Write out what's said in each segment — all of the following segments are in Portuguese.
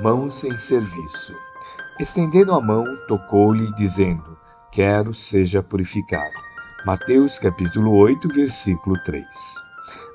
Mãos em serviço. Estendendo a mão, tocou-lhe, dizendo: Quero seja purificado. Mateus capítulo 8, versículo 3.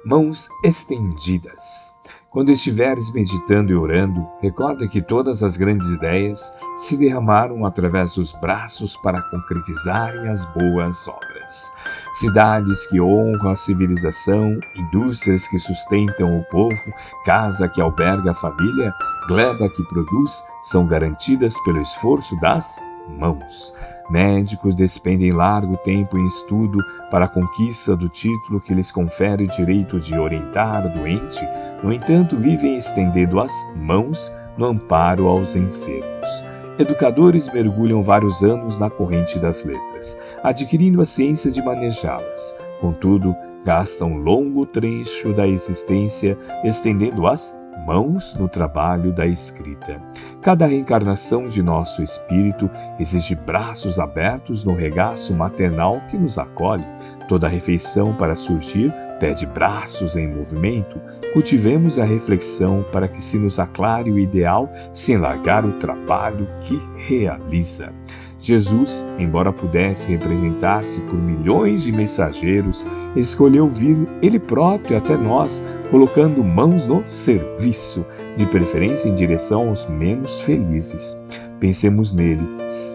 Mãos estendidas. Quando estiveres meditando e orando, recorda que todas as grandes ideias se derramaram através dos braços para concretizarem as boas obras. Cidades que honram a civilização, indústrias que sustentam o povo, casa que alberga a família, gleba que produz, são garantidas pelo esforço das mãos. Médicos despendem largo tempo em estudo para a conquista do título que lhes confere o direito de orientar o doente, no entanto, vivem estendendo as mãos no amparo aos enfermos. Educadores mergulham vários anos na corrente das letras, adquirindo a ciência de manejá-las. Contudo, gastam um longo trecho da existência estendendo as mãos no trabalho da escrita. Cada reencarnação de nosso espírito exige braços abertos no regaço maternal que nos acolhe. Toda refeição para surgir pede braços em movimento. Cultivemos a reflexão para que se nos aclare o ideal sem largar o trabalho que realiza. Jesus, embora pudesse representar-se por milhões de mensageiros, escolheu vir ele próprio até nós, colocando mãos no serviço, de preferência em direção aos menos felizes. Pensemos nele,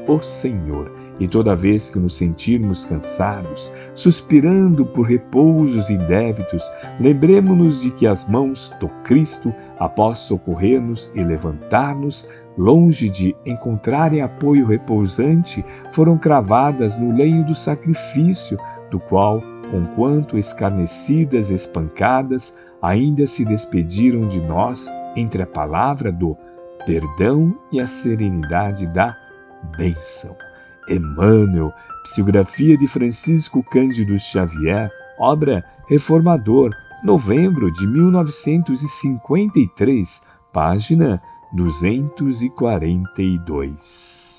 o Senhor, e toda vez que nos sentirmos cansados, suspirando por repousos e débitos, lembremos-nos de que as mãos do Cristo, após socorrer-nos e levantar-nos, longe de encontrarem apoio repousante, foram cravadas no leio do sacrifício, do qual, conquanto escarnecidas e espancadas, ainda se despediram de nós entre a palavra do perdão e a serenidade da bênção. Emmanuel, psicografia de Francisco Cândido Xavier, obra Reformador, novembro de 1953, página 242.